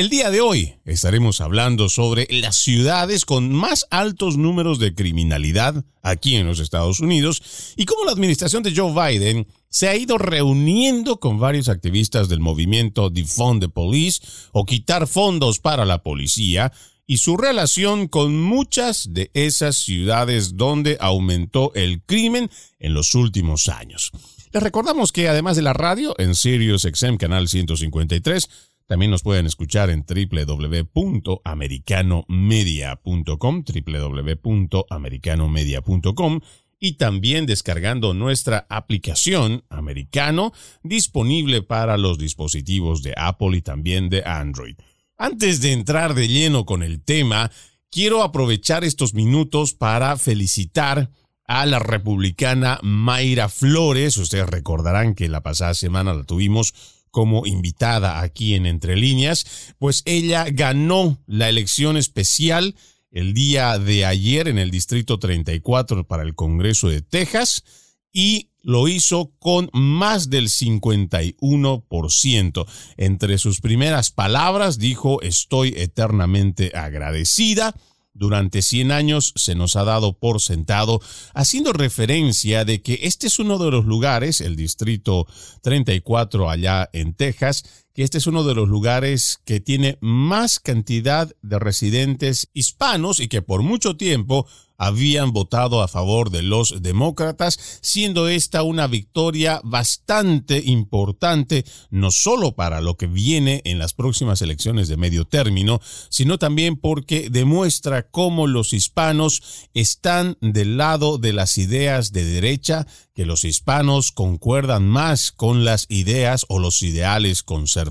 El día de hoy estaremos hablando sobre las ciudades con más altos números de criminalidad aquí en los Estados Unidos y cómo la administración de Joe Biden se ha ido reuniendo con varios activistas del movimiento Defund the Police o quitar fondos para la policía y su relación con muchas de esas ciudades donde aumentó el crimen en los últimos años. Les recordamos que además de la radio en Sirius XM Canal 153, también nos pueden escuchar en www.americanomedia.com, www.americanomedia.com y también descargando nuestra aplicación americano disponible para los dispositivos de Apple y también de Android. Antes de entrar de lleno con el tema, quiero aprovechar estos minutos para felicitar a la republicana Mayra Flores. Ustedes recordarán que la pasada semana la tuvimos como invitada aquí en Entre Líneas, pues ella ganó la elección especial el día de ayer en el Distrito 34 para el Congreso de Texas y lo hizo con más del 51%. Entre sus primeras palabras dijo, estoy eternamente agradecida durante 100 años se nos ha dado por sentado, haciendo referencia de que este es uno de los lugares, el Distrito 34 allá en Texas, este es uno de los lugares que tiene más cantidad de residentes hispanos y que por mucho tiempo habían votado a favor de los demócratas, siendo esta una victoria bastante importante, no solo para lo que viene en las próximas elecciones de medio término, sino también porque demuestra cómo los hispanos están del lado de las ideas de derecha, que los hispanos concuerdan más con las ideas o los ideales conservadores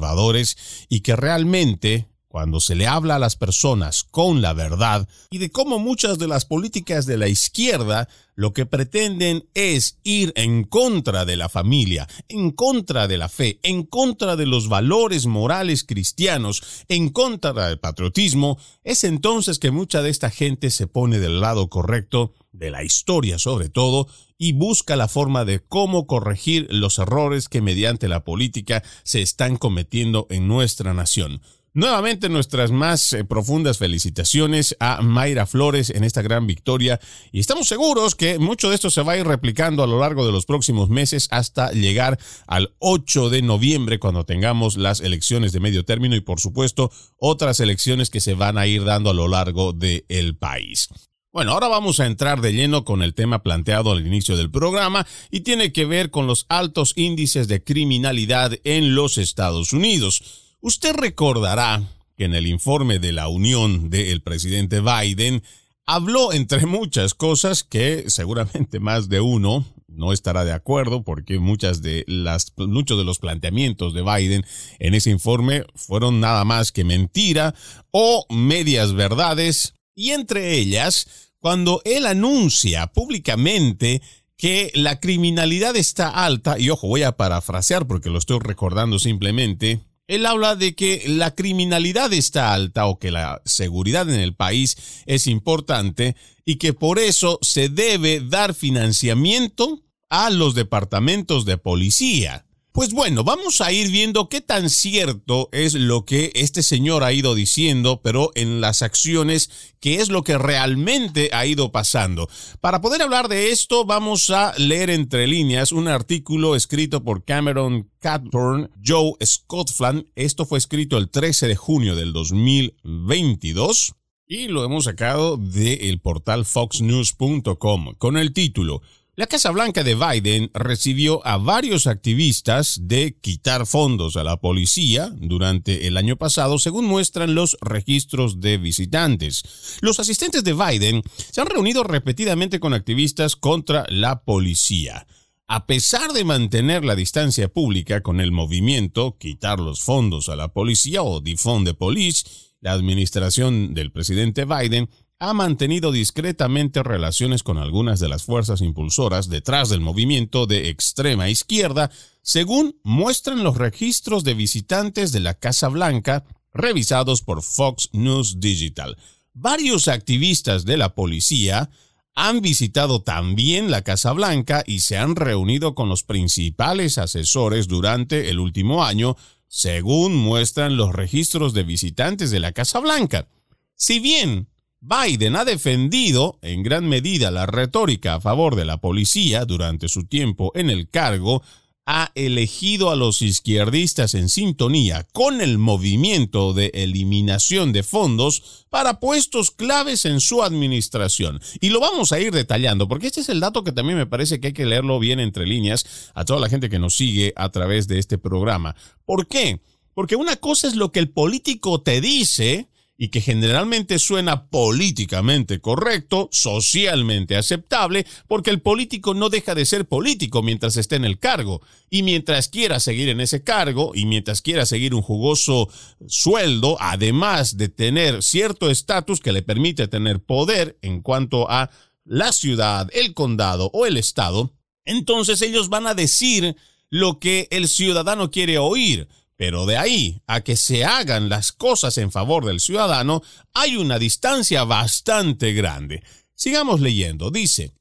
y que realmente cuando se le habla a las personas con la verdad y de cómo muchas de las políticas de la izquierda lo que pretenden es ir en contra de la familia, en contra de la fe, en contra de los valores morales cristianos, en contra del patriotismo, es entonces que mucha de esta gente se pone del lado correcto de la historia sobre todo y busca la forma de cómo corregir los errores que mediante la política se están cometiendo en nuestra nación. Nuevamente nuestras más eh, profundas felicitaciones a Mayra Flores en esta gran victoria y estamos seguros que mucho de esto se va a ir replicando a lo largo de los próximos meses hasta llegar al 8 de noviembre cuando tengamos las elecciones de medio término y por supuesto otras elecciones que se van a ir dando a lo largo del país. Bueno, ahora vamos a entrar de lleno con el tema planteado al inicio del programa y tiene que ver con los altos índices de criminalidad en los Estados Unidos. Usted recordará que en el informe de la Unión del presidente Biden habló entre muchas cosas que seguramente más de uno no estará de acuerdo porque muchas de las muchos de los planteamientos de Biden en ese informe fueron nada más que mentira o medias verdades. Y entre ellas cuando él anuncia públicamente que la criminalidad está alta y ojo voy a parafrasear porque lo estoy recordando simplemente él habla de que la criminalidad está alta o que la seguridad en el país es importante y que por eso se debe dar financiamiento a los departamentos de policía. Pues bueno, vamos a ir viendo qué tan cierto es lo que este señor ha ido diciendo, pero en las acciones, qué es lo que realmente ha ido pasando. Para poder hablar de esto, vamos a leer entre líneas un artículo escrito por Cameron Catburn, Joe Scottland. Esto fue escrito el 13 de junio del 2022 y lo hemos sacado del portal foxnews.com con el título la Casa Blanca de Biden recibió a varios activistas de quitar fondos a la policía durante el año pasado, según muestran los registros de visitantes. Los asistentes de Biden se han reunido repetidamente con activistas contra la policía. A pesar de mantener la distancia pública con el movimiento, quitar los fondos a la policía o defund the police, la administración del presidente Biden ha mantenido discretamente relaciones con algunas de las fuerzas impulsoras detrás del movimiento de extrema izquierda, según muestran los registros de visitantes de la Casa Blanca revisados por Fox News Digital. Varios activistas de la policía han visitado también la Casa Blanca y se han reunido con los principales asesores durante el último año, según muestran los registros de visitantes de la Casa Blanca. Si bien Biden ha defendido en gran medida la retórica a favor de la policía durante su tiempo en el cargo, ha elegido a los izquierdistas en sintonía con el movimiento de eliminación de fondos para puestos claves en su administración. Y lo vamos a ir detallando, porque este es el dato que también me parece que hay que leerlo bien entre líneas a toda la gente que nos sigue a través de este programa. ¿Por qué? Porque una cosa es lo que el político te dice, y que generalmente suena políticamente correcto, socialmente aceptable, porque el político no deja de ser político mientras esté en el cargo. Y mientras quiera seguir en ese cargo y mientras quiera seguir un jugoso sueldo, además de tener cierto estatus que le permite tener poder en cuanto a la ciudad, el condado o el estado, entonces ellos van a decir lo que el ciudadano quiere oír pero de ahí a que se hagan las cosas en favor del ciudadano hay una distancia bastante grande. Sigamos leyendo. Dice,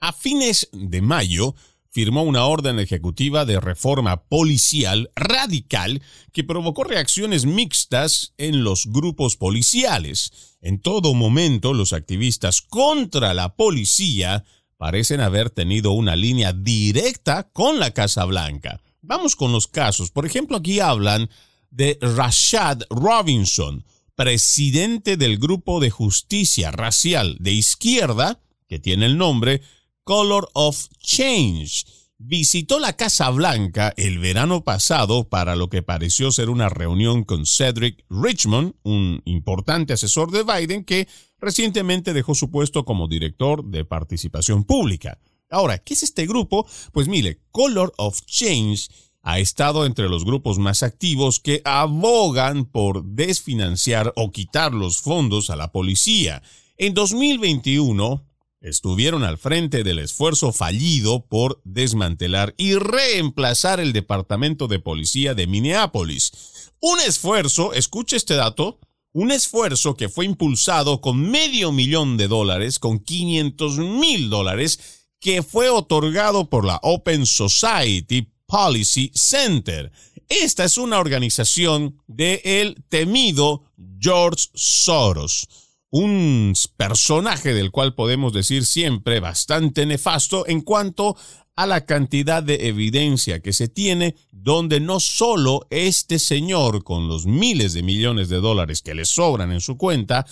a fines de mayo firmó una orden ejecutiva de reforma policial radical que provocó reacciones mixtas en los grupos policiales. En todo momento los activistas contra la policía parecen haber tenido una línea directa con la Casa Blanca. Vamos con los casos. Por ejemplo, aquí hablan de Rashad Robinson, presidente del grupo de justicia racial de izquierda, que tiene el nombre Color of Change. Visitó la Casa Blanca el verano pasado para lo que pareció ser una reunión con Cedric Richmond, un importante asesor de Biden que recientemente dejó su puesto como director de participación pública. Ahora, ¿qué es este grupo? Pues mire, Color of Change ha estado entre los grupos más activos que abogan por desfinanciar o quitar los fondos a la policía. En 2021 estuvieron al frente del esfuerzo fallido por desmantelar y reemplazar el Departamento de Policía de Minneapolis. Un esfuerzo, escuche este dato, un esfuerzo que fue impulsado con medio millón de dólares, con 500 mil dólares, que fue otorgado por la Open Society Policy Center. Esta es una organización de el temido George Soros, un personaje del cual podemos decir siempre bastante nefasto en cuanto a la cantidad de evidencia que se tiene, donde no solo este señor, con los miles de millones de dólares que le sobran en su cuenta,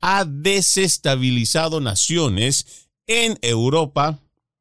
ha desestabilizado naciones en Europa,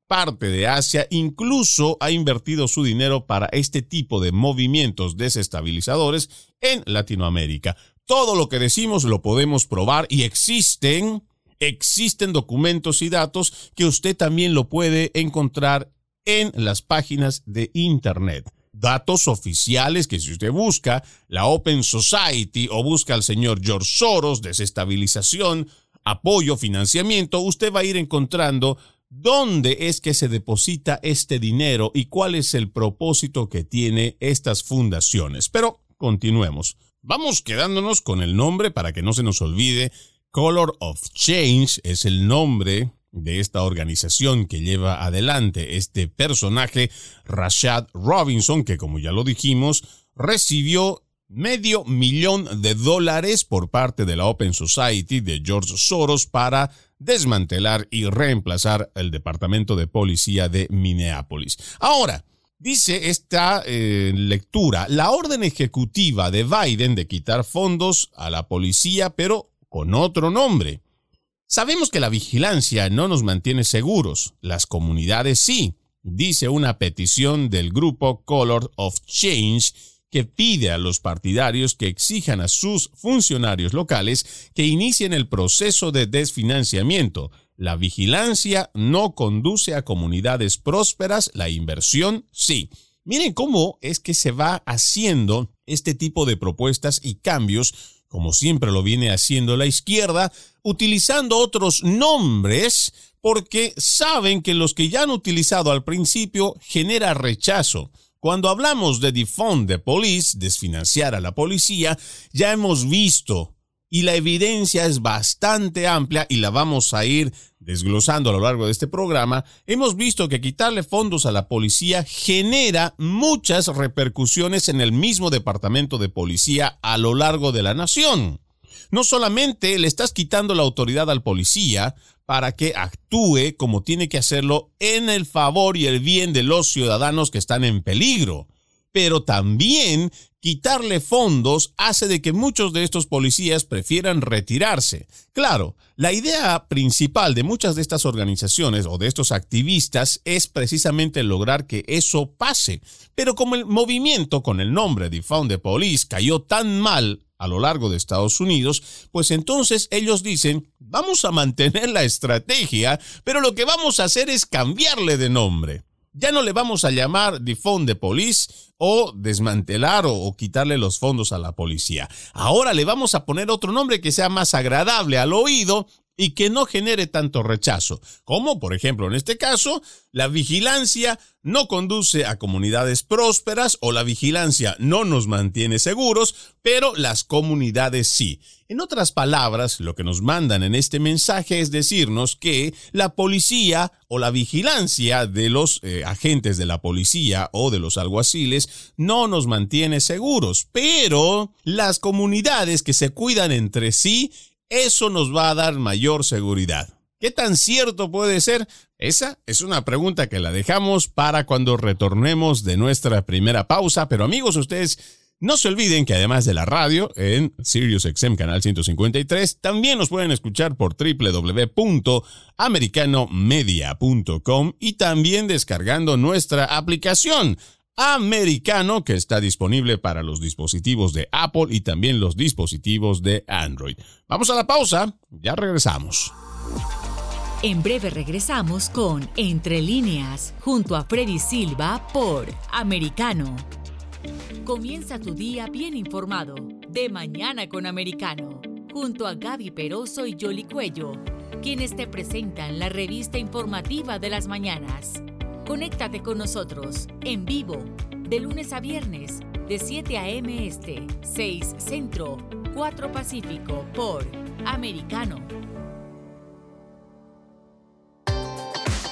parte de Asia incluso ha invertido su dinero para este tipo de movimientos desestabilizadores en Latinoamérica. Todo lo que decimos lo podemos probar y existen, existen documentos y datos que usted también lo puede encontrar en las páginas de Internet. Datos oficiales que si usted busca la Open Society o busca al señor George Soros, desestabilización, apoyo, financiamiento, usted va a ir encontrando ¿Dónde es que se deposita este dinero y cuál es el propósito que tiene estas fundaciones? Pero continuemos. Vamos quedándonos con el nombre para que no se nos olvide. Color of Change es el nombre de esta organización que lleva adelante este personaje, Rashad Robinson, que como ya lo dijimos, recibió medio millón de dólares por parte de la Open Society de George Soros para desmantelar y reemplazar el Departamento de Policía de Minneapolis. Ahora, dice esta eh, lectura, la orden ejecutiva de Biden de quitar fondos a la policía, pero con otro nombre. Sabemos que la vigilancia no nos mantiene seguros, las comunidades sí, dice una petición del grupo Color of Change que pide a los partidarios que exijan a sus funcionarios locales que inicien el proceso de desfinanciamiento. La vigilancia no conduce a comunidades prósperas, la inversión sí. Miren cómo es que se va haciendo este tipo de propuestas y cambios como siempre lo viene haciendo la izquierda, utilizando otros nombres porque saben que los que ya han utilizado al principio genera rechazo. Cuando hablamos de defund the police, desfinanciar a la policía, ya hemos visto y la evidencia es bastante amplia y la vamos a ir desglosando a lo largo de este programa, hemos visto que quitarle fondos a la policía genera muchas repercusiones en el mismo departamento de policía a lo largo de la nación. No solamente le estás quitando la autoridad al policía para que actúe como tiene que hacerlo en el favor y el bien de los ciudadanos que están en peligro, pero también quitarle fondos hace de que muchos de estos policías prefieran retirarse. Claro, la idea principal de muchas de estas organizaciones o de estos activistas es precisamente lograr que eso pase. Pero como el movimiento con el nombre de Found the Police cayó tan mal a lo largo de Estados Unidos, pues entonces ellos dicen, vamos a mantener la estrategia, pero lo que vamos a hacer es cambiarle de nombre. Ya no le vamos a llamar Defund the Police o desmantelar o, quitarle los fondos a la policía. Ahora le vamos a poner otro nombre que sea más agradable al oído y que no genere tanto rechazo, como por ejemplo en este caso, la vigilancia no conduce a comunidades prósperas o la vigilancia no nos mantiene seguros, pero las comunidades sí. En otras palabras, lo que nos mandan en este mensaje es decirnos que la policía o la vigilancia de los eh, agentes de la policía o de los alguaciles no nos mantiene seguros, pero las comunidades que se cuidan entre sí eso nos va a dar mayor seguridad. ¿Qué tan cierto puede ser? Esa es una pregunta que la dejamos para cuando retornemos de nuestra primera pausa, pero amigos, ustedes no se olviden que además de la radio en SiriusXM Canal 153, también nos pueden escuchar por www.americanomedia.com y también descargando nuestra aplicación americano que está disponible para los dispositivos de Apple y también los dispositivos de Android. Vamos a la pausa, ya regresamos. En breve regresamos con Entre líneas, junto a Freddy Silva por Americano. Comienza tu día bien informado, de mañana con Americano, junto a Gaby Peroso y Jolly Cuello, quienes te presentan la revista informativa de las mañanas. Conéctate con nosotros en vivo de lunes a viernes de 7 a.m. Este, 6 Centro, 4 Pacífico por Americano.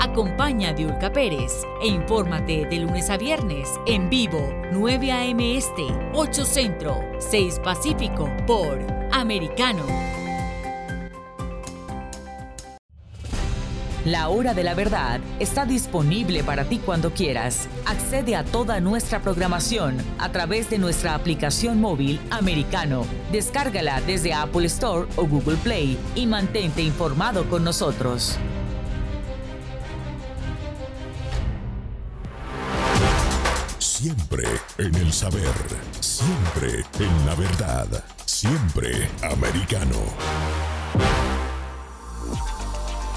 Acompaña a Diulca Pérez e infórmate de lunes a viernes en vivo 9 a.m. Este, 8 Centro, 6 Pacífico por Americano. La hora de la verdad está disponible para ti cuando quieras. Accede a toda nuestra programación a través de nuestra aplicación móvil americano. Descárgala desde Apple Store o Google Play y mantente informado con nosotros. Siempre en el saber, siempre en la verdad, siempre americano.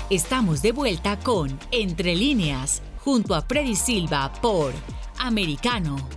Estamos de vuelta con Entre líneas, junto a Freddy Silva por Americano.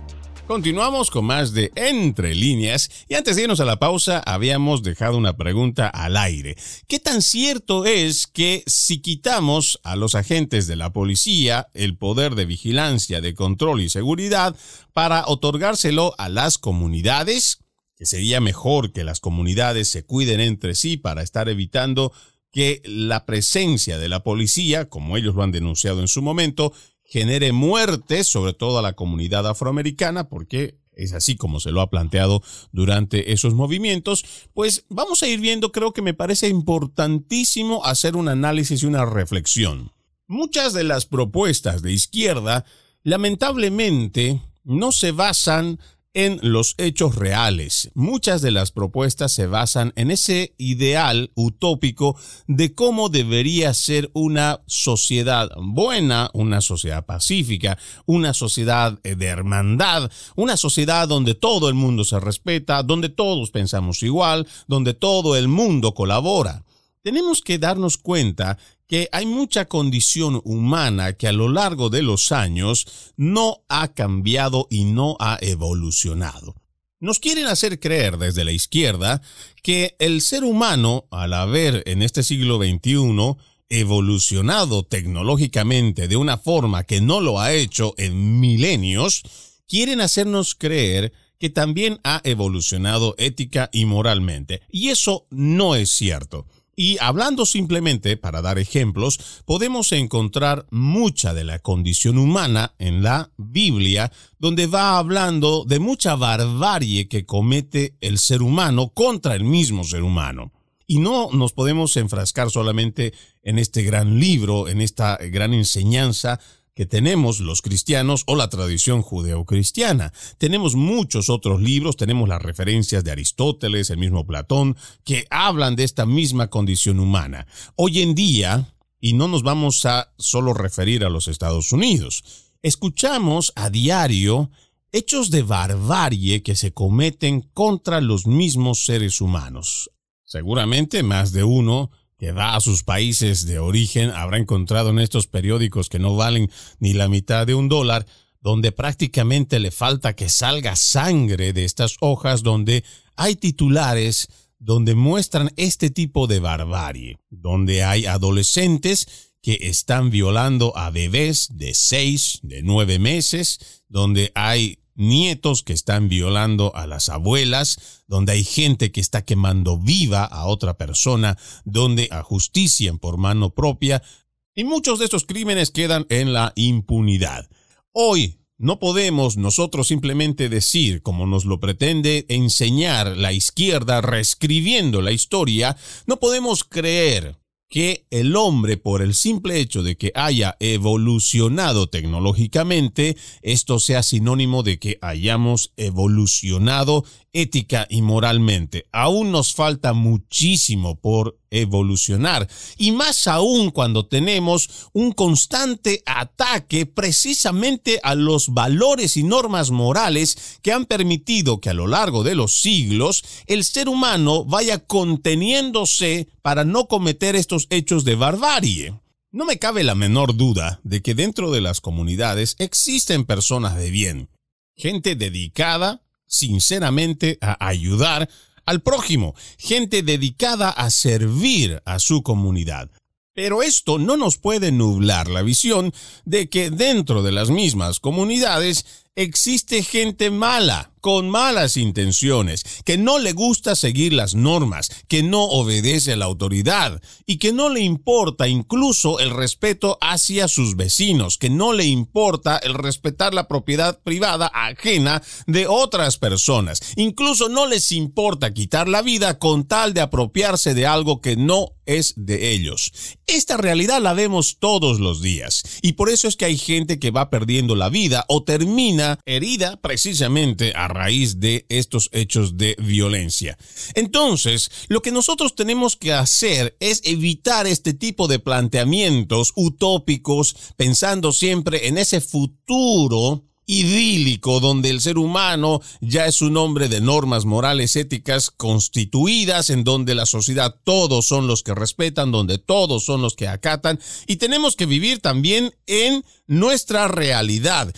Continuamos con más de Entre líneas y antes de irnos a la pausa habíamos dejado una pregunta al aire. ¿Qué tan cierto es que si quitamos a los agentes de la policía el poder de vigilancia, de control y seguridad para otorgárselo a las comunidades, que sería mejor que las comunidades se cuiden entre sí para estar evitando que la presencia de la policía, como ellos lo han denunciado en su momento, genere muertes, sobre todo a la comunidad afroamericana, porque es así como se lo ha planteado durante esos movimientos, pues vamos a ir viendo, creo que me parece importantísimo hacer un análisis y una reflexión. Muchas de las propuestas de izquierda, lamentablemente, no se basan en los hechos reales. Muchas de las propuestas se basan en ese ideal utópico de cómo debería ser una sociedad buena, una sociedad pacífica, una sociedad de hermandad, una sociedad donde todo el mundo se respeta, donde todos pensamos igual, donde todo el mundo colabora. Tenemos que darnos cuenta que hay mucha condición humana que a lo largo de los años no ha cambiado y no ha evolucionado. Nos quieren hacer creer desde la izquierda que el ser humano, al haber en este siglo XXI evolucionado tecnológicamente de una forma que no lo ha hecho en milenios, quieren hacernos creer que también ha evolucionado ética y moralmente. Y eso no es cierto. Y hablando simplemente, para dar ejemplos, podemos encontrar mucha de la condición humana en la Biblia, donde va hablando de mucha barbarie que comete el ser humano contra el mismo ser humano. Y no nos podemos enfrascar solamente en este gran libro, en esta gran enseñanza, que tenemos los cristianos o la tradición judeocristiana. Tenemos muchos otros libros, tenemos las referencias de Aristóteles, el mismo Platón, que hablan de esta misma condición humana. Hoy en día, y no nos vamos a solo referir a los Estados Unidos, escuchamos a diario hechos de barbarie que se cometen contra los mismos seres humanos. Seguramente más de uno que va a sus países de origen habrá encontrado en estos periódicos que no valen ni la mitad de un dólar, donde prácticamente le falta que salga sangre de estas hojas, donde hay titulares donde muestran este tipo de barbarie, donde hay adolescentes que están violando a bebés de seis, de nueve meses, donde hay nietos que están violando a las abuelas, donde hay gente que está quemando viva a otra persona, donde ajustician por mano propia, y muchos de estos crímenes quedan en la impunidad. Hoy no podemos nosotros simplemente decir, como nos lo pretende enseñar la izquierda reescribiendo la historia, no podemos creer que el hombre, por el simple hecho de que haya evolucionado tecnológicamente, esto sea sinónimo de que hayamos evolucionado ética y moralmente. Aún nos falta muchísimo por evolucionar y más aún cuando tenemos un constante ataque precisamente a los valores y normas morales que han permitido que a lo largo de los siglos el ser humano vaya conteniéndose para no cometer estos hechos de barbarie. No me cabe la menor duda de que dentro de las comunidades existen personas de bien, gente dedicada sinceramente a ayudar al prójimo, gente dedicada a servir a su comunidad. Pero esto no nos puede nublar la visión de que dentro de las mismas comunidades existe gente mala, con malas intenciones, que no le gusta seguir las normas, que no obedece a la autoridad y que no le importa incluso el respeto hacia sus vecinos, que no le importa el respetar la propiedad privada ajena de otras personas. Incluso no les importa quitar la vida con tal de apropiarse de algo que no es de ellos. Esta realidad la vemos todos los días y por eso es que hay gente que va perdiendo la vida o termina herida precisamente a raíz de estos hechos de violencia. Entonces, lo que nosotros tenemos que hacer es evitar este tipo de planteamientos utópicos pensando siempre en ese futuro idílico donde el ser humano ya es un hombre de normas morales éticas constituidas, en donde la sociedad todos son los que respetan, donde todos son los que acatan y tenemos que vivir también en nuestra realidad.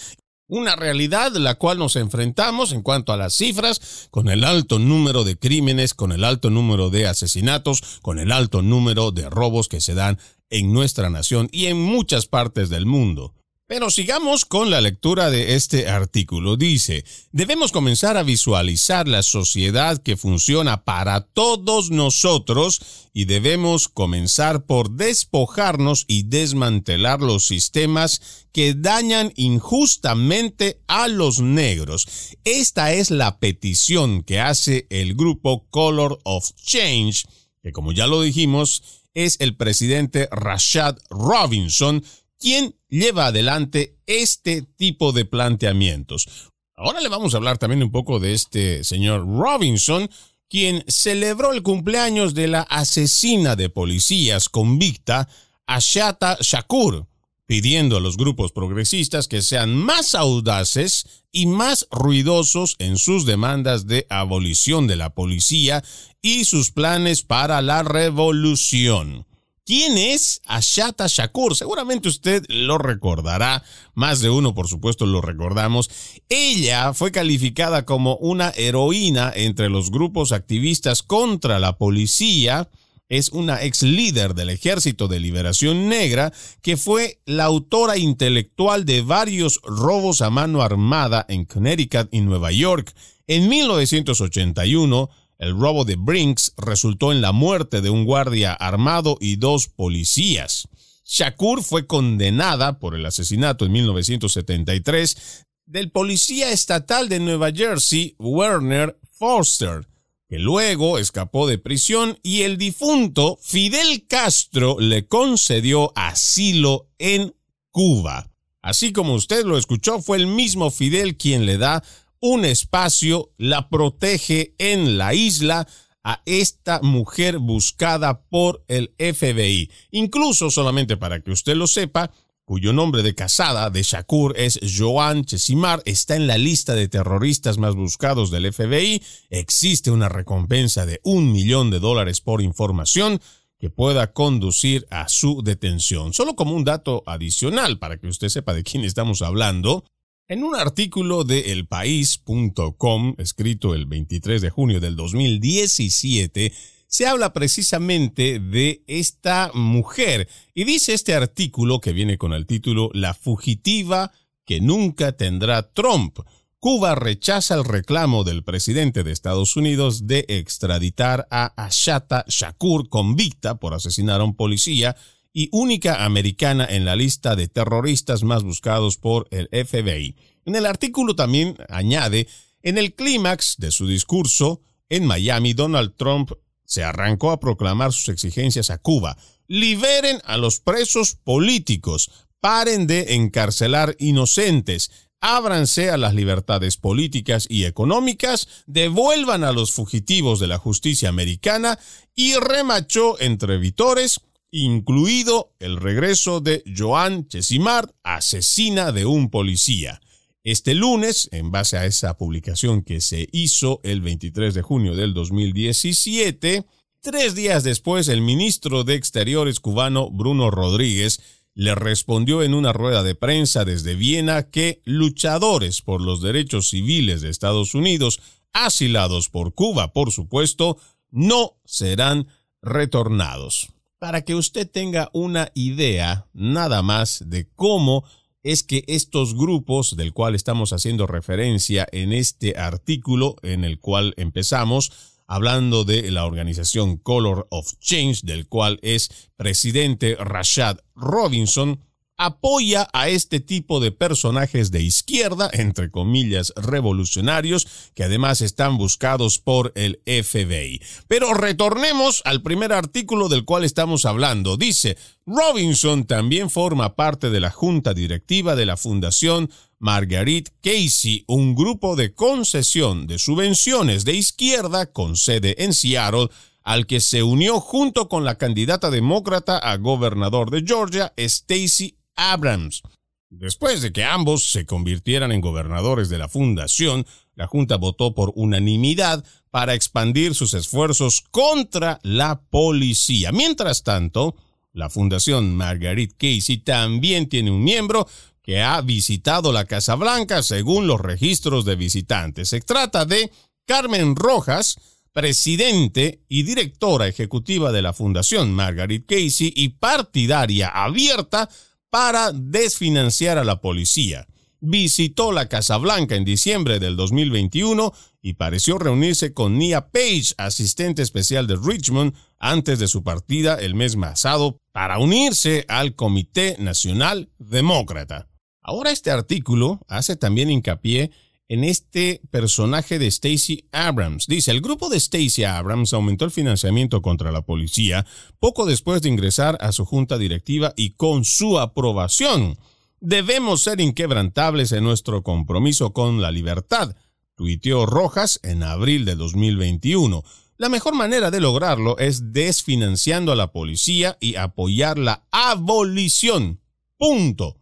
Una realidad la cual nos enfrentamos en cuanto a las cifras, con el alto número de crímenes, con el alto número de asesinatos, con el alto número de robos que se dan en nuestra nación y en muchas partes del mundo. Pero sigamos con la lectura de este artículo. Dice, debemos comenzar a visualizar la sociedad que funciona para todos nosotros y debemos comenzar por despojarnos y desmantelar los sistemas que dañan injustamente a los negros. Esta es la petición que hace el grupo Color of Change, que como ya lo dijimos, es el presidente Rashad Robinson, quien lleva adelante este tipo de planteamientos. Ahora le vamos a hablar también un poco de este señor Robinson, quien celebró el cumpleaños de la asesina de policías convicta Ashata Shakur, pidiendo a los grupos progresistas que sean más audaces y más ruidosos en sus demandas de abolición de la policía y sus planes para la revolución. ¿Quién es Ashata Shakur? Seguramente usted lo recordará, más de uno por supuesto lo recordamos. Ella fue calificada como una heroína entre los grupos activistas contra la policía. Es una ex líder del Ejército de Liberación Negra que fue la autora intelectual de varios robos a mano armada en Connecticut y Nueva York. En 1981, el robo de Brinks resultó en la muerte de un guardia armado y dos policías. Shakur fue condenada por el asesinato en 1973 del policía estatal de Nueva Jersey, Werner Foster, que luego escapó de prisión y el difunto Fidel Castro le concedió asilo en Cuba. Así como usted lo escuchó, fue el mismo Fidel quien le da un espacio, la protege en la isla a esta mujer buscada por el FBI. Incluso solamente para que usted lo sepa, cuyo nombre de casada de Shakur es Joan Chesimar, está en la lista de terroristas más buscados del FBI. Existe una recompensa de un millón de dólares por información que pueda conducir a su detención. Solo como un dato adicional para que usted sepa de quién estamos hablando, en un artículo de elpaís.com, escrito el 23 de junio del 2017, se habla precisamente de esta mujer y dice este artículo que viene con el título La fugitiva que nunca tendrá Trump. Cuba rechaza el reclamo del presidente de Estados Unidos de extraditar a Ashata Shakur, convicta por asesinar a un policía y única americana en la lista de terroristas más buscados por el FBI. En el artículo también añade, en el clímax de su discurso en Miami, Donald Trump se arrancó a proclamar sus exigencias a Cuba. Liberen a los presos políticos, paren de encarcelar inocentes, ábranse a las libertades políticas y económicas, devuelvan a los fugitivos de la justicia americana y remachó entre vitores incluido el regreso de Joan Chesimard, asesina de un policía. Este lunes, en base a esa publicación que se hizo el 23 de junio del 2017, tres días después el ministro de Exteriores cubano Bruno Rodríguez le respondió en una rueda de prensa desde Viena que luchadores por los derechos civiles de Estados Unidos, asilados por Cuba, por supuesto, no serán retornados para que usted tenga una idea nada más de cómo es que estos grupos del cual estamos haciendo referencia en este artículo en el cual empezamos, hablando de la organización Color of Change, del cual es presidente Rashad Robinson, apoya a este tipo de personajes de izquierda, entre comillas, revolucionarios, que además están buscados por el FBI. Pero retornemos al primer artículo del cual estamos hablando. Dice, Robinson también forma parte de la junta directiva de la Fundación Marguerite Casey, un grupo de concesión de subvenciones de izquierda con sede en Seattle, al que se unió junto con la candidata demócrata a gobernador de Georgia, Stacey Abrams. Después de que ambos se convirtieran en gobernadores de la fundación, la Junta votó por unanimidad para expandir sus esfuerzos contra la policía. Mientras tanto, la Fundación Margaret Casey también tiene un miembro que ha visitado la Casa Blanca según los registros de visitantes. Se trata de Carmen Rojas, presidente y directora ejecutiva de la Fundación Margaret Casey y partidaria abierta para desfinanciar a la policía. Visitó la Casa Blanca en diciembre del 2021 y pareció reunirse con Nia Page, asistente especial de Richmond, antes de su partida el mes pasado para unirse al Comité Nacional Demócrata. Ahora este artículo hace también hincapié en este personaje de Stacey Abrams. Dice, el grupo de Stacey Abrams aumentó el financiamiento contra la policía poco después de ingresar a su junta directiva y con su aprobación. Debemos ser inquebrantables en nuestro compromiso con la libertad, tuiteó Rojas en abril de 2021. La mejor manera de lograrlo es desfinanciando a la policía y apoyar la abolición. Punto.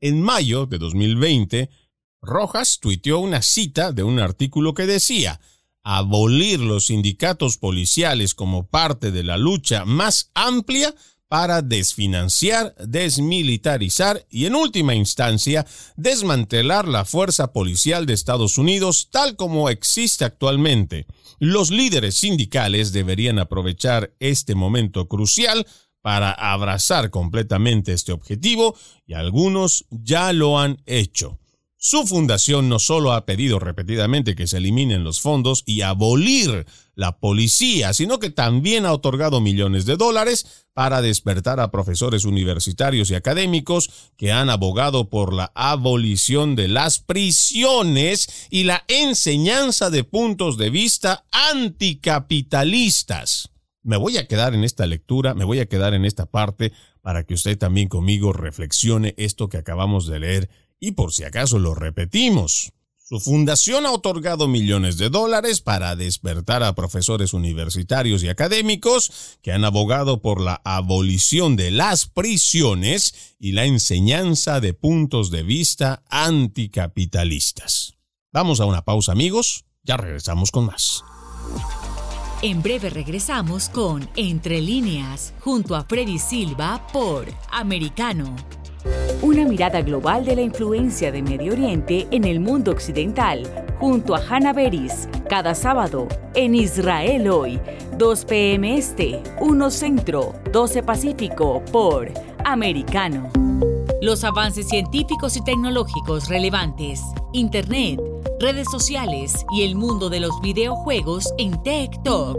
En mayo de 2020, Rojas tuiteó una cita de un artículo que decía, abolir los sindicatos policiales como parte de la lucha más amplia para desfinanciar, desmilitarizar y en última instancia desmantelar la fuerza policial de Estados Unidos tal como existe actualmente. Los líderes sindicales deberían aprovechar este momento crucial para abrazar completamente este objetivo y algunos ya lo han hecho. Su fundación no solo ha pedido repetidamente que se eliminen los fondos y abolir la policía, sino que también ha otorgado millones de dólares para despertar a profesores universitarios y académicos que han abogado por la abolición de las prisiones y la enseñanza de puntos de vista anticapitalistas. Me voy a quedar en esta lectura, me voy a quedar en esta parte para que usted también conmigo reflexione esto que acabamos de leer y por si acaso lo repetimos. Su fundación ha otorgado millones de dólares para despertar a profesores universitarios y académicos que han abogado por la abolición de las prisiones y la enseñanza de puntos de vista anticapitalistas. Vamos a una pausa amigos, ya regresamos con más. En breve regresamos con Entre líneas, junto a Freddy Silva por Americano. Una mirada global de la influencia de Medio Oriente en el mundo occidental, junto a Hannah Beris, cada sábado en Israel hoy, 2 p.m. Este, 1 Centro, 12 Pacífico, por Americano. Los avances científicos y tecnológicos relevantes, Internet, redes sociales y el mundo de los videojuegos en Talk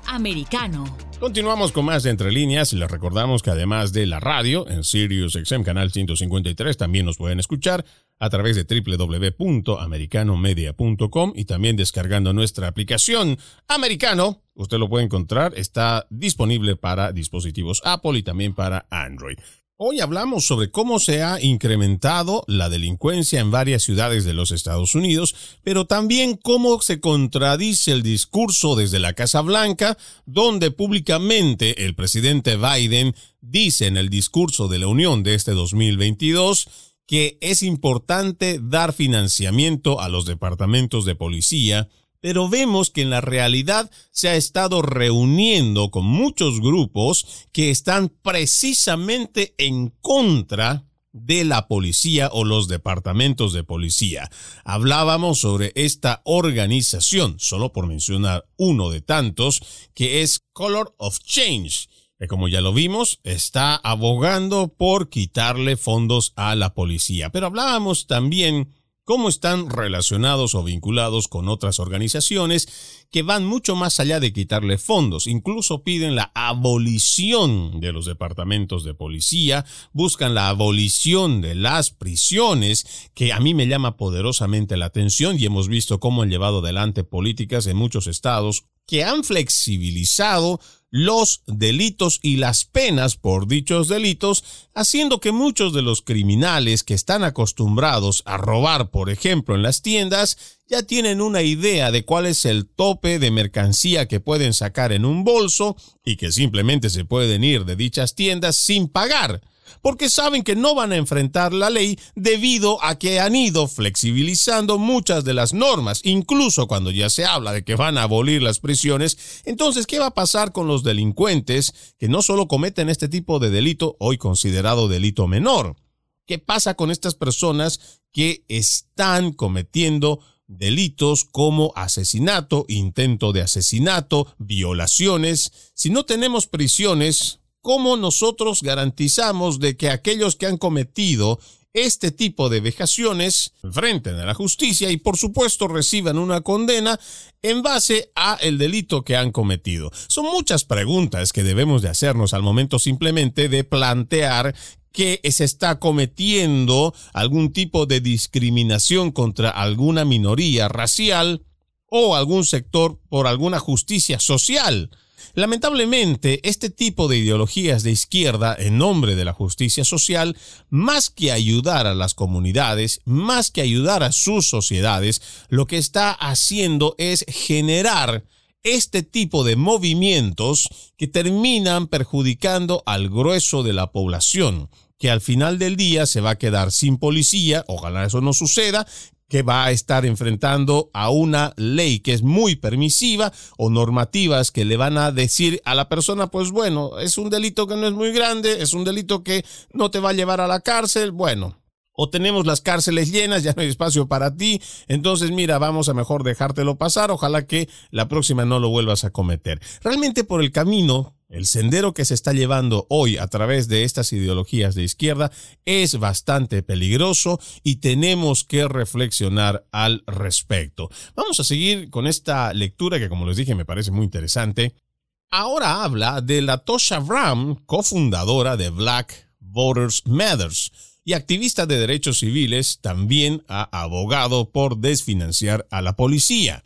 Americano. Continuamos con más de Entre Líneas y les recordamos que además de la radio, en Sirius XM Canal 153 también nos pueden escuchar a través de www.americanomedia.com y también descargando nuestra aplicación Americano. Usted lo puede encontrar, está disponible para dispositivos Apple y también para Android. Hoy hablamos sobre cómo se ha incrementado la delincuencia en varias ciudades de los Estados Unidos, pero también cómo se contradice el discurso desde la Casa Blanca, donde públicamente el presidente Biden dice en el discurso de la Unión de este 2022 que es importante dar financiamiento a los departamentos de policía pero vemos que en la realidad se ha estado reuniendo con muchos grupos que están precisamente en contra de la policía o los departamentos de policía. Hablábamos sobre esta organización, solo por mencionar uno de tantos, que es Color of Change, que como ya lo vimos, está abogando por quitarle fondos a la policía. Pero hablábamos también cómo están relacionados o vinculados con otras organizaciones que van mucho más allá de quitarle fondos, incluso piden la abolición de los departamentos de policía, buscan la abolición de las prisiones, que a mí me llama poderosamente la atención y hemos visto cómo han llevado adelante políticas en muchos estados que han flexibilizado los delitos y las penas por dichos delitos, haciendo que muchos de los criminales que están acostumbrados a robar, por ejemplo, en las tiendas, ya tienen una idea de cuál es el tope de mercancía que pueden sacar en un bolso y que simplemente se pueden ir de dichas tiendas sin pagar porque saben que no van a enfrentar la ley debido a que han ido flexibilizando muchas de las normas, incluso cuando ya se habla de que van a abolir las prisiones. Entonces, ¿qué va a pasar con los delincuentes que no solo cometen este tipo de delito, hoy considerado delito menor? ¿Qué pasa con estas personas que están cometiendo delitos como asesinato, intento de asesinato, violaciones? Si no tenemos prisiones, ¿Cómo nosotros garantizamos de que aquellos que han cometido este tipo de vejaciones enfrenten a la justicia y por supuesto reciban una condena en base a el delito que han cometido. Son muchas preguntas que debemos de hacernos al momento simplemente de plantear que se está cometiendo algún tipo de discriminación contra alguna minoría racial o algún sector por alguna justicia social. Lamentablemente, este tipo de ideologías de izquierda en nombre de la justicia social, más que ayudar a las comunidades, más que ayudar a sus sociedades, lo que está haciendo es generar este tipo de movimientos que terminan perjudicando al grueso de la población que al final del día se va a quedar sin policía, ojalá eso no suceda, que va a estar enfrentando a una ley que es muy permisiva o normativas que le van a decir a la persona, pues bueno, es un delito que no es muy grande, es un delito que no te va a llevar a la cárcel, bueno. O tenemos las cárceles llenas, ya no hay espacio para ti. Entonces, mira, vamos a mejor dejártelo pasar. Ojalá que la próxima no lo vuelvas a cometer. Realmente por el camino el sendero que se está llevando hoy a través de estas ideologías de izquierda es bastante peligroso y tenemos que reflexionar al respecto. Vamos a seguir con esta lectura que como les dije me parece muy interesante. Ahora habla de la Tosha Ram, cofundadora de Black Voters Matters y activista de derechos civiles, también ha abogado por desfinanciar a la policía.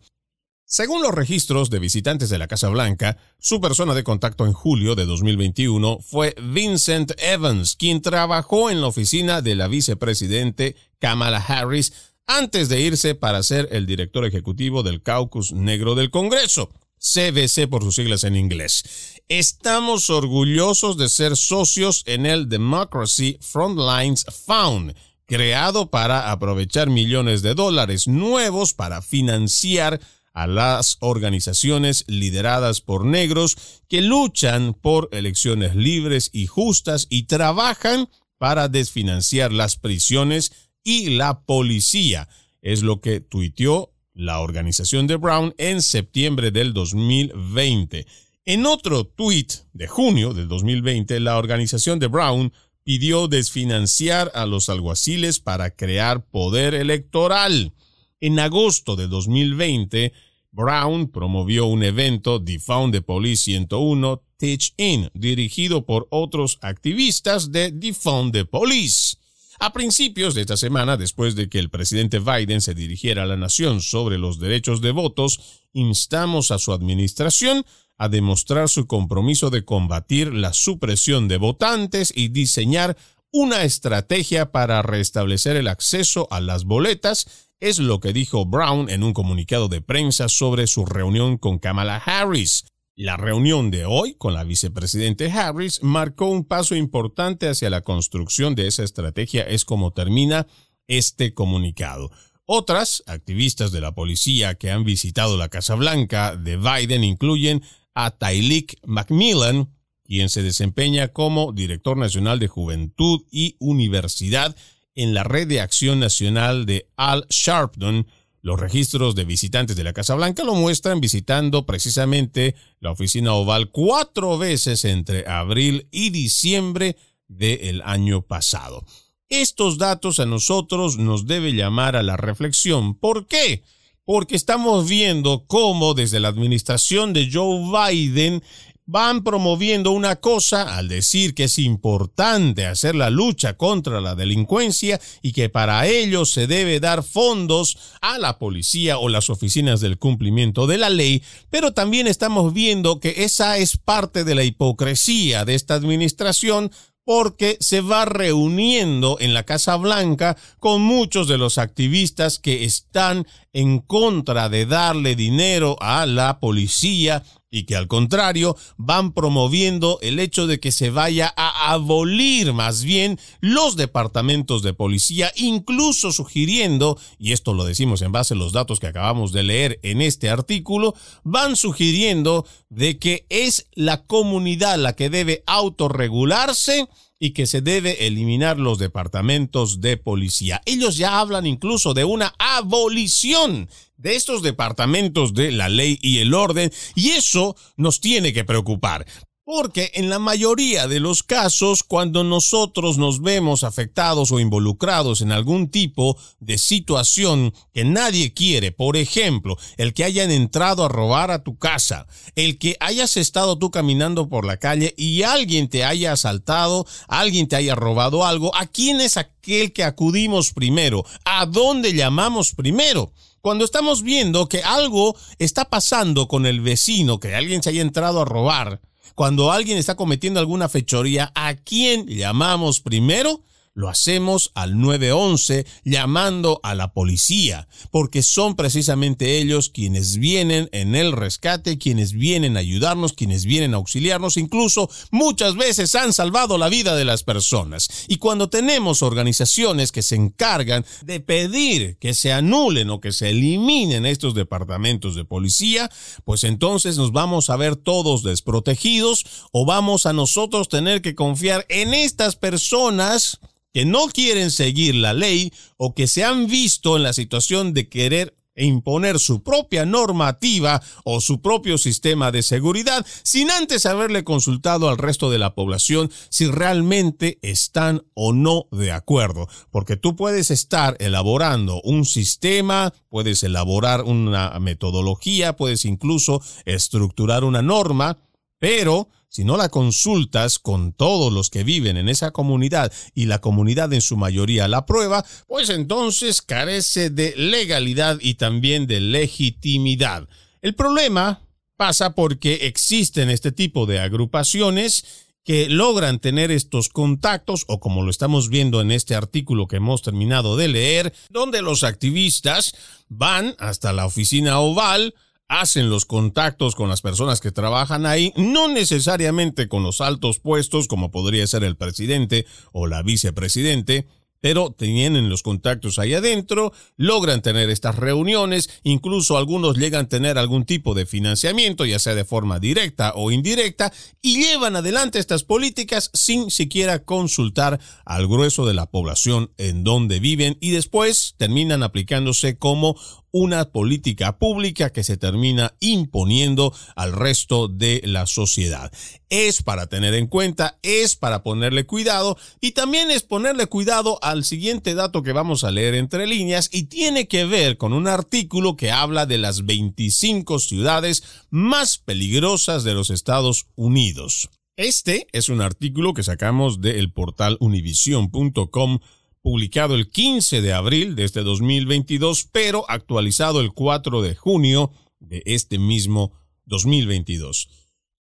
Según los registros de visitantes de la Casa Blanca, su persona de contacto en julio de 2021 fue Vincent Evans, quien trabajó en la oficina de la vicepresidente Kamala Harris antes de irse para ser el director ejecutivo del Caucus Negro del Congreso, CBC por sus siglas en inglés. Estamos orgullosos de ser socios en el Democracy Frontlines Fund, creado para aprovechar millones de dólares nuevos para financiar a las organizaciones lideradas por negros que luchan por elecciones libres y justas y trabajan para desfinanciar las prisiones y la policía. Es lo que tuiteó la organización de Brown en septiembre del 2020. En otro tuit de junio del 2020, la organización de Brown pidió desfinanciar a los alguaciles para crear poder electoral. En agosto de 2020, Brown promovió un evento Defund the Police 101 Teach In, dirigido por otros activistas de Defund the Police. A principios de esta semana, después de que el presidente Biden se dirigiera a la nación sobre los derechos de votos, instamos a su administración a demostrar su compromiso de combatir la supresión de votantes y diseñar una estrategia para restablecer el acceso a las boletas es lo que dijo Brown en un comunicado de prensa sobre su reunión con Kamala Harris. La reunión de hoy con la vicepresidente Harris marcó un paso importante hacia la construcción de esa estrategia, es como termina este comunicado. Otras activistas de la policía que han visitado la Casa Blanca de Biden incluyen a Tylik Macmillan, quien se desempeña como director nacional de Juventud y Universidad en la Red de Acción Nacional de Al Sharpton, los registros de visitantes de la Casa Blanca lo muestran visitando precisamente la oficina oval cuatro veces entre abril y diciembre del año pasado. Estos datos a nosotros nos debe llamar a la reflexión. ¿Por qué? Porque estamos viendo cómo desde la administración de Joe Biden van promoviendo una cosa al decir que es importante hacer la lucha contra la delincuencia y que para ello se debe dar fondos a la policía o las oficinas del cumplimiento de la ley, pero también estamos viendo que esa es parte de la hipocresía de esta administración porque se va reuniendo en la Casa Blanca con muchos de los activistas que están en contra de darle dinero a la policía y que al contrario van promoviendo el hecho de que se vaya a abolir más bien los departamentos de policía, incluso sugiriendo, y esto lo decimos en base a los datos que acabamos de leer en este artículo, van sugiriendo de que es la comunidad la que debe autorregularse y que se debe eliminar los departamentos de policía. Ellos ya hablan incluso de una abolición de estos departamentos de la ley y el orden y eso nos tiene que preocupar. Porque en la mayoría de los casos, cuando nosotros nos vemos afectados o involucrados en algún tipo de situación que nadie quiere, por ejemplo, el que hayan entrado a robar a tu casa, el que hayas estado tú caminando por la calle y alguien te haya asaltado, alguien te haya robado algo, ¿a quién es aquel que acudimos primero? ¿A dónde llamamos primero? cuando estamos viendo que algo está pasando con el vecino, que alguien se haya entrado a robar, cuando alguien está cometiendo alguna fechoría, ¿a quién llamamos primero? Lo hacemos al 911 llamando a la policía, porque son precisamente ellos quienes vienen en el rescate, quienes vienen a ayudarnos, quienes vienen a auxiliarnos, incluso muchas veces han salvado la vida de las personas. Y cuando tenemos organizaciones que se encargan de pedir que se anulen o que se eliminen estos departamentos de policía, pues entonces nos vamos a ver todos desprotegidos o vamos a nosotros tener que confiar en estas personas que no quieren seguir la ley o que se han visto en la situación de querer imponer su propia normativa o su propio sistema de seguridad sin antes haberle consultado al resto de la población si realmente están o no de acuerdo. Porque tú puedes estar elaborando un sistema, puedes elaborar una metodología, puedes incluso estructurar una norma, pero si no la consultas con todos los que viven en esa comunidad y la comunidad en su mayoría la aprueba, pues entonces carece de legalidad y también de legitimidad. El problema pasa porque existen este tipo de agrupaciones que logran tener estos contactos, o como lo estamos viendo en este artículo que hemos terminado de leer, donde los activistas van hasta la oficina oval, hacen los contactos con las personas que trabajan ahí, no necesariamente con los altos puestos como podría ser el presidente o la vicepresidente, pero tienen los contactos ahí adentro, logran tener estas reuniones, incluso algunos llegan a tener algún tipo de financiamiento, ya sea de forma directa o indirecta, y llevan adelante estas políticas sin siquiera consultar al grueso de la población en donde viven y después terminan aplicándose como una política pública que se termina imponiendo al resto de la sociedad. Es para tener en cuenta, es para ponerle cuidado y también es ponerle cuidado al siguiente dato que vamos a leer entre líneas y tiene que ver con un artículo que habla de las 25 ciudades más peligrosas de los Estados Unidos. Este es un artículo que sacamos del portal univision.com publicado el 15 de abril de este 2022, pero actualizado el 4 de junio de este mismo 2022.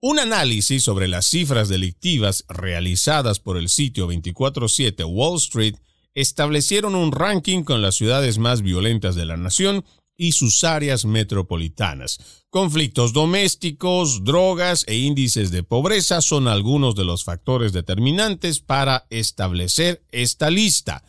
Un análisis sobre las cifras delictivas realizadas por el sitio 24/7 Wall Street establecieron un ranking con las ciudades más violentas de la nación y sus áreas metropolitanas. Conflictos domésticos, drogas e índices de pobreza son algunos de los factores determinantes para establecer esta lista.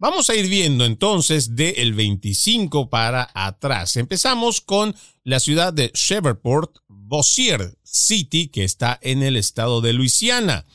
Vamos a ir viendo entonces del 25 para atrás. Empezamos con la ciudad de Shreveport, Bossier City, que está en el estado de Luisiana.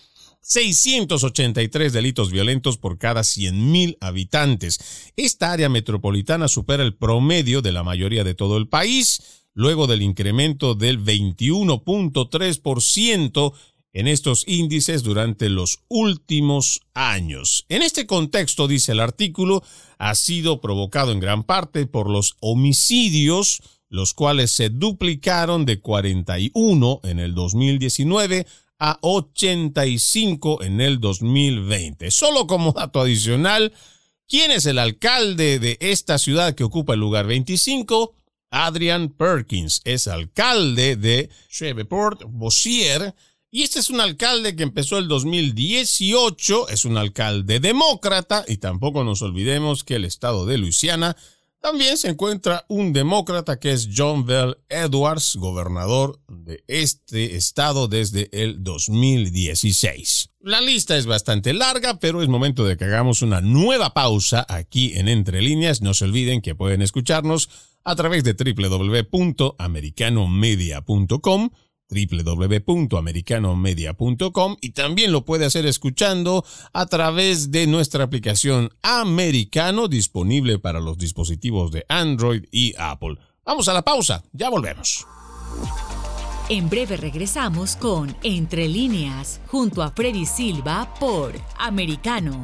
683 delitos violentos por cada 100.000 habitantes. Esta área metropolitana supera el promedio de la mayoría de todo el país, luego del incremento del 21.3% en estos índices durante los últimos años. En este contexto, dice el artículo, ha sido provocado en gran parte por los homicidios, los cuales se duplicaron de 41 en el 2019 a 85 en el 2020. Solo como dato adicional, ¿quién es el alcalde de esta ciudad que ocupa el lugar 25? Adrian Perkins es alcalde de Shreveport, Bossier, y este es un alcalde que empezó el 2018, es un alcalde demócrata y tampoco nos olvidemos que el estado de Luisiana también se encuentra un demócrata que es John Bell Edwards, gobernador de este estado desde el 2016. La lista es bastante larga, pero es momento de que hagamos una nueva pausa aquí en Entre Líneas. No se olviden que pueden escucharnos a través de www.americanomedia.com www.americanomedia.com y también lo puede hacer escuchando a través de nuestra aplicación Americano disponible para los dispositivos de Android y Apple. Vamos a la pausa, ya volvemos. En breve regresamos con Entre líneas junto a Freddy Silva por Americano.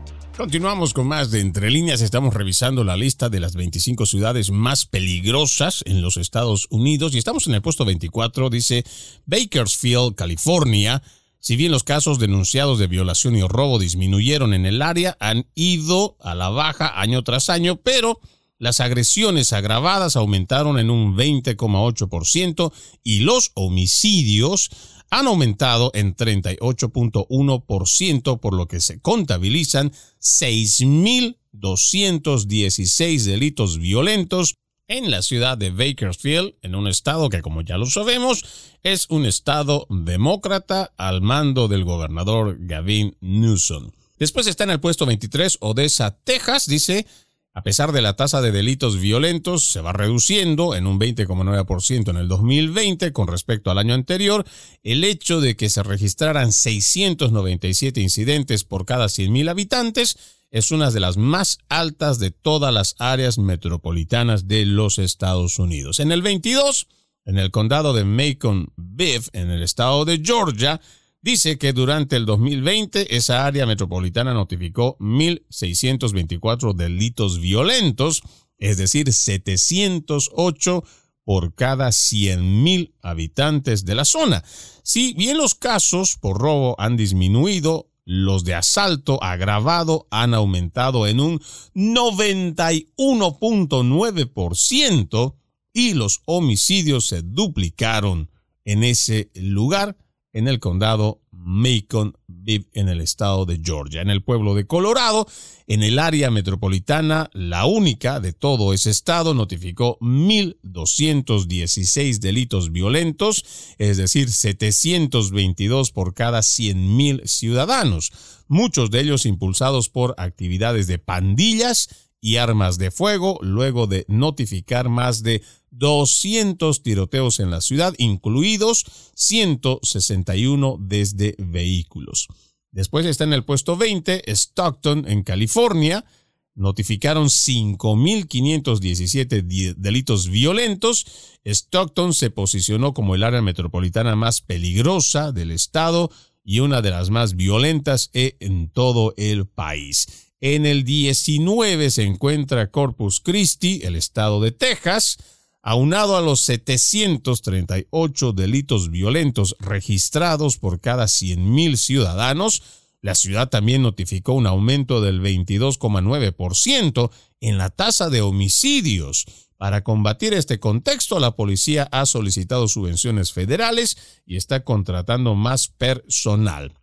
Continuamos con más de Entre líneas. Estamos revisando la lista de las 25 ciudades más peligrosas en los Estados Unidos y estamos en el puesto 24. Dice Bakersfield, California. Si bien los casos denunciados de violación y robo disminuyeron en el área, han ido a la baja año tras año, pero las agresiones agravadas aumentaron en un 20,8% y los homicidios han aumentado en 38.1%, por lo que se contabilizan 6.216 delitos violentos en la ciudad de Bakersfield, en un estado que, como ya lo sabemos, es un estado demócrata al mando del gobernador Gavin Newsom. Después está en el puesto 23 Odessa, Texas, dice a pesar de la tasa de delitos violentos, se va reduciendo en un 20,9% en el 2020 con respecto al año anterior. El hecho de que se registraran 697 incidentes por cada 100.000 habitantes es una de las más altas de todas las áreas metropolitanas de los Estados Unidos. En el 22, en el condado de Macon Beef, en el estado de Georgia, Dice que durante el 2020 esa área metropolitana notificó 1.624 delitos violentos, es decir, 708 por cada 100.000 habitantes de la zona. Si bien los casos por robo han disminuido, los de asalto agravado han aumentado en un 91.9% y los homicidios se duplicaron en ese lugar en el condado Macon en el estado de Georgia. En el pueblo de Colorado, en el área metropolitana, la única de todo ese estado notificó 1.216 delitos violentos, es decir, 722 por cada 100.000 ciudadanos, muchos de ellos impulsados por actividades de pandillas y armas de fuego, luego de notificar más de 200 tiroteos en la ciudad, incluidos 161 desde vehículos. Después está en el puesto 20, Stockton, en California. Notificaron 5.517 delitos violentos. Stockton se posicionó como el área metropolitana más peligrosa del estado y una de las más violentas en todo el país. En el 19 se encuentra Corpus Christi, el estado de Texas aunado a los 738 delitos violentos registrados por cada 100.000 ciudadanos, la ciudad también notificó un aumento del 22,9% en la tasa de homicidios. Para combatir este contexto, la policía ha solicitado subvenciones federales y está contratando más personal.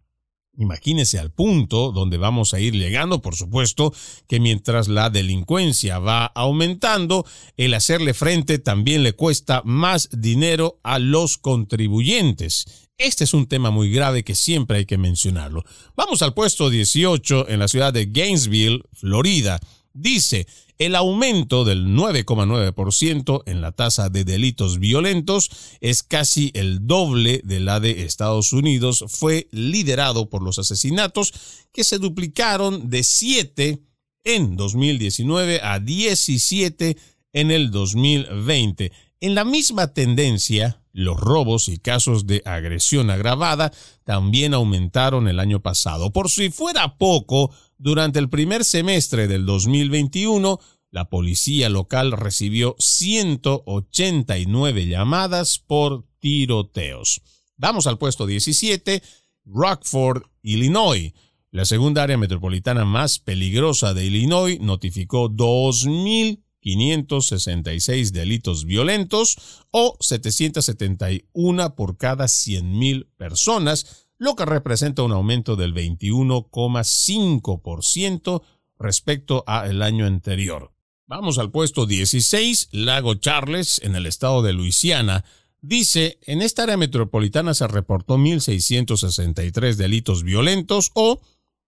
Imagínese al punto donde vamos a ir llegando, por supuesto, que mientras la delincuencia va aumentando, el hacerle frente también le cuesta más dinero a los contribuyentes. Este es un tema muy grave que siempre hay que mencionarlo. Vamos al puesto 18 en la ciudad de Gainesville, Florida. Dice, el aumento del 9,9% en la tasa de delitos violentos es casi el doble de la de Estados Unidos. Fue liderado por los asesinatos que se duplicaron de 7 en 2019 a 17 en el 2020. En la misma tendencia, los robos y casos de agresión agravada también aumentaron el año pasado. Por si fuera poco, durante el primer semestre del 2021, la policía local recibió 189 llamadas por tiroteos. Vamos al puesto 17, Rockford, Illinois. La segunda área metropolitana más peligrosa de Illinois notificó 2.000 566 delitos violentos o 771 por cada 100.000 personas, lo que representa un aumento del 21,5% respecto al año anterior. Vamos al puesto 16, Lago Charles, en el estado de Luisiana. Dice, en esta área metropolitana se reportó 1.663 delitos violentos o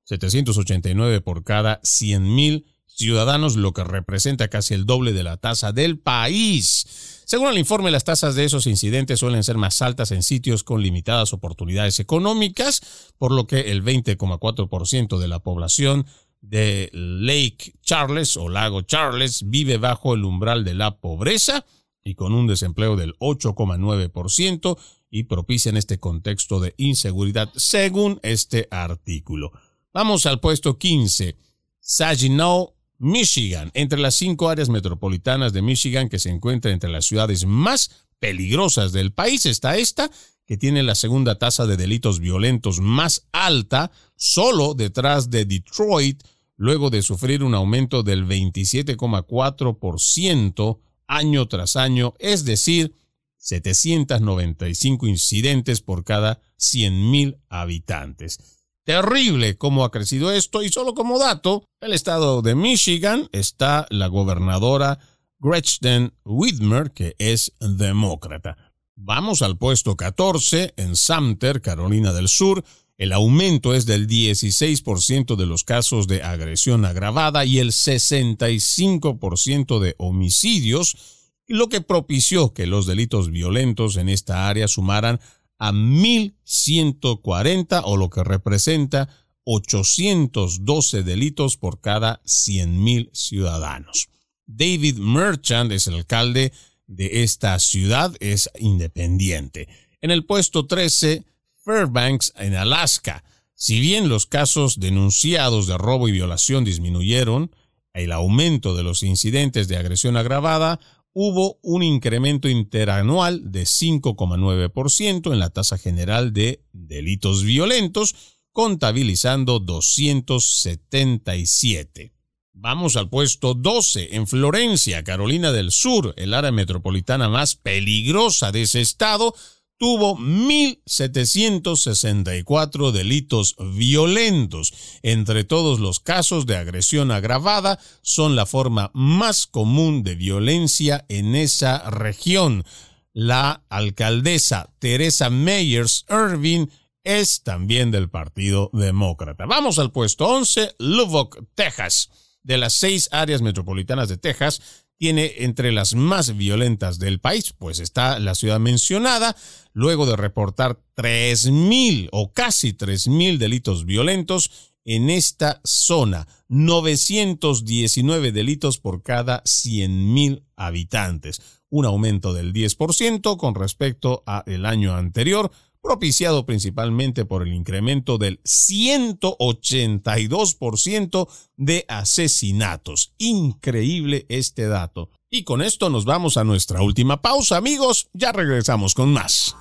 789 por cada 100.000 ciudadanos, lo que representa casi el doble de la tasa del país. Según el informe, las tasas de esos incidentes suelen ser más altas en sitios con limitadas oportunidades económicas, por lo que el 20,4% de la población de Lake Charles o Lago Charles vive bajo el umbral de la pobreza y con un desempleo del 8,9% y propicia en este contexto de inseguridad, según este artículo. Vamos al puesto 15. Saginaw, Michigan, entre las cinco áreas metropolitanas de Michigan que se encuentran entre las ciudades más peligrosas del país, está esta, que tiene la segunda tasa de delitos violentos más alta, solo detrás de Detroit, luego de sufrir un aumento del 27,4% año tras año, es decir, 795 incidentes por cada 100.000 habitantes. Terrible cómo ha crecido esto y solo como dato, el estado de Michigan está la gobernadora Gretchen Whitmer, que es demócrata. Vamos al puesto 14 en Sumter, Carolina del Sur. El aumento es del 16% de los casos de agresión agravada y el 65% de homicidios, lo que propició que los delitos violentos en esta área sumaran a 1.140 o lo que representa 812 delitos por cada 100.000 ciudadanos. David Merchant es el alcalde de esta ciudad es independiente. En el puesto 13, Fairbanks, en Alaska. Si bien los casos denunciados de robo y violación disminuyeron, el aumento de los incidentes de agresión agravada hubo un incremento interanual de 5,9% en la tasa general de delitos violentos, contabilizando 277. Vamos al puesto 12. En Florencia, Carolina del Sur, el área metropolitana más peligrosa de ese estado, tuvo 1.764 delitos violentos. Entre todos los casos de agresión agravada, son la forma más común de violencia en esa región. La alcaldesa Teresa Meyers Irving es también del Partido Demócrata. Vamos al puesto 11, Lubbock, Texas de las seis áreas metropolitanas de Texas, tiene entre las más violentas del país, pues está la ciudad mencionada, luego de reportar 3.000 o casi 3.000 delitos violentos en esta zona, 919 delitos por cada 100.000 habitantes, un aumento del 10% con respecto al año anterior, propiciado principalmente por el incremento del 182% de asesinatos. Increíble este dato. Y con esto nos vamos a nuestra última pausa, amigos. Ya regresamos con más.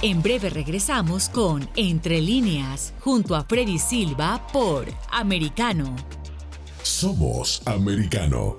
En breve regresamos con Entre líneas, junto a Freddy Silva por Americano. Somos Americano.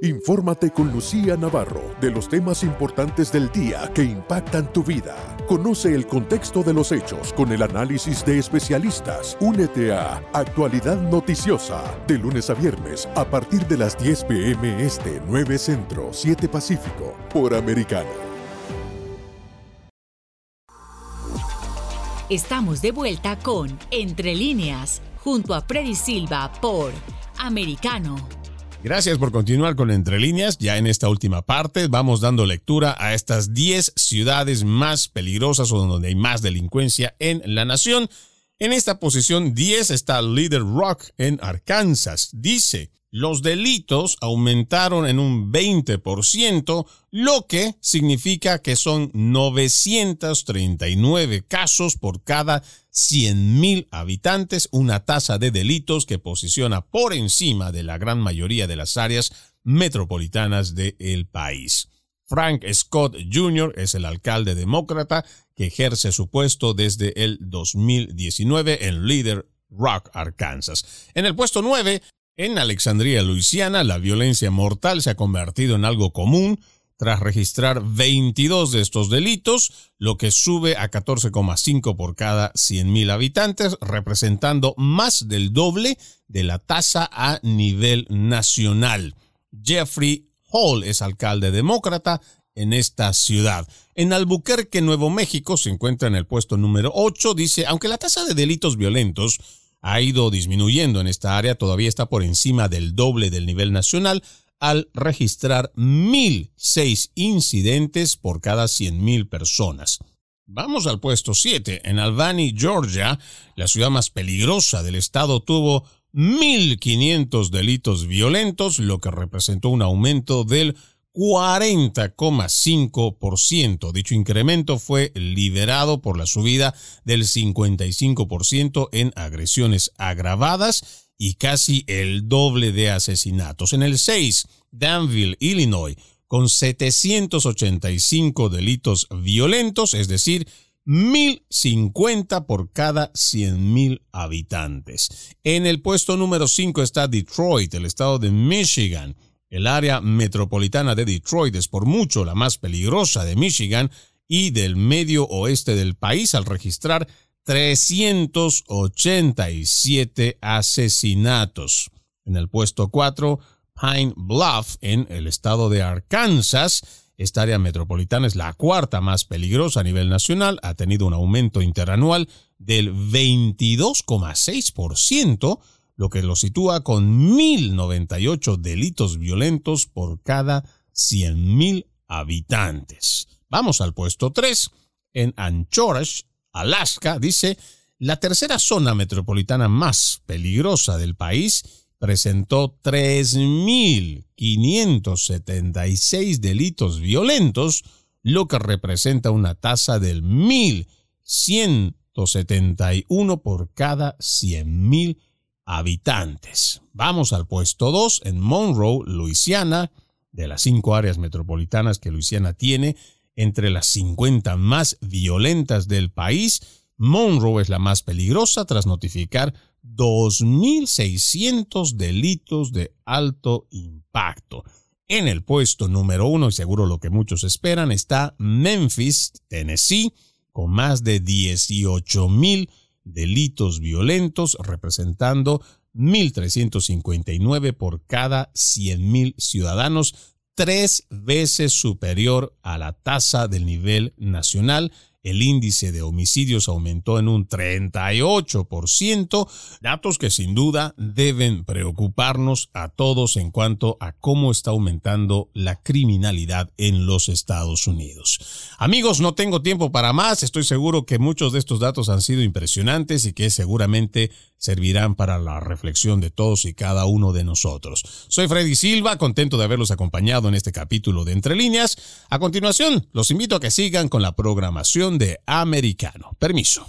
Infórmate con Lucía Navarro de los temas importantes del día que impactan tu vida. Conoce el contexto de los hechos con el análisis de especialistas. Únete a Actualidad Noticiosa de lunes a viernes a partir de las 10 pm este 9 Centro 7 Pacífico por Americano. Estamos de vuelta con Entre líneas junto a Freddy Silva por Americano. Gracias por continuar con Entre Líneas. Ya en esta última parte vamos dando lectura a estas 10 ciudades más peligrosas o donde hay más delincuencia en la nación. En esta posición 10 está Leader Rock en Arkansas. Dice, los delitos aumentaron en un 20%, lo que significa que son 939 casos por cada 100.000 habitantes, una tasa de delitos que posiciona por encima de la gran mayoría de las áreas metropolitanas del país. Frank Scott Jr. es el alcalde demócrata que ejerce su puesto desde el 2019 en Leader Rock, Arkansas. En el puesto 9 en Alexandria, Luisiana, la violencia mortal se ha convertido en algo común tras registrar 22 de estos delitos, lo que sube a 14,5 por cada 100.000 habitantes, representando más del doble de la tasa a nivel nacional. Jeffrey Hall es alcalde demócrata en esta ciudad. En Albuquerque, Nuevo México, se encuentra en el puesto número 8, dice, aunque la tasa de delitos violentos ha ido disminuyendo en esta área, todavía está por encima del doble del nivel nacional al registrar 1.006 incidentes por cada 100.000 personas. Vamos al puesto 7. En Albany, Georgia, la ciudad más peligrosa del estado tuvo 1.500 delitos violentos, lo que representó un aumento del 40,5%. Dicho incremento fue liberado por la subida del 55% en agresiones agravadas y casi el doble de asesinatos. En el 6, Danville, Illinois, con 785 delitos violentos, es decir, 1050 por cada 100.000 habitantes. En el puesto número 5 está Detroit, el estado de Michigan, el área metropolitana de Detroit es por mucho la más peligrosa de Michigan y del medio oeste del país al registrar 387 asesinatos. En el puesto 4, Pine Bluff, en el estado de Arkansas. Esta área metropolitana es la cuarta más peligrosa a nivel nacional, ha tenido un aumento interanual del 22,6%, lo que lo sitúa con 1.098 delitos violentos por cada 100.000 habitantes. Vamos al puesto 3. En Anchorage, Alaska, dice, la tercera zona metropolitana más peligrosa del país presentó 3.576 delitos violentos, lo que representa una tasa del 1.171 por cada 100.000 habitantes. Vamos al puesto 2 en Monroe, Luisiana, de las cinco áreas metropolitanas que Luisiana tiene, entre las 50 más violentas del país, Monroe es la más peligrosa tras notificar 2.600 delitos de alto impacto. En el puesto número uno, y seguro lo que muchos esperan, está Memphis, Tennessee, con más de 18.000 delitos violentos, representando 1.359 por cada 100.000 ciudadanos, tres veces superior a la tasa del nivel nacional el índice de homicidios aumentó en un 38%, datos que sin duda deben preocuparnos a todos en cuanto a cómo está aumentando la criminalidad en los Estados Unidos. Amigos, no tengo tiempo para más, estoy seguro que muchos de estos datos han sido impresionantes y que seguramente servirán para la reflexión de todos y cada uno de nosotros. Soy Freddy Silva, contento de haberlos acompañado en este capítulo de Entre Líneas. A continuación, los invito a que sigan con la programación de Americano. Permiso.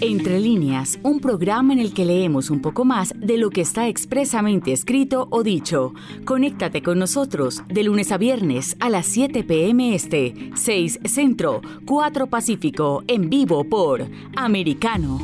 Entre líneas, un programa en el que leemos un poco más de lo que está expresamente escrito o dicho. Conéctate con nosotros de lunes a viernes a las 7 p.m. Este, 6 Centro, 4 Pacífico, en vivo por Americano.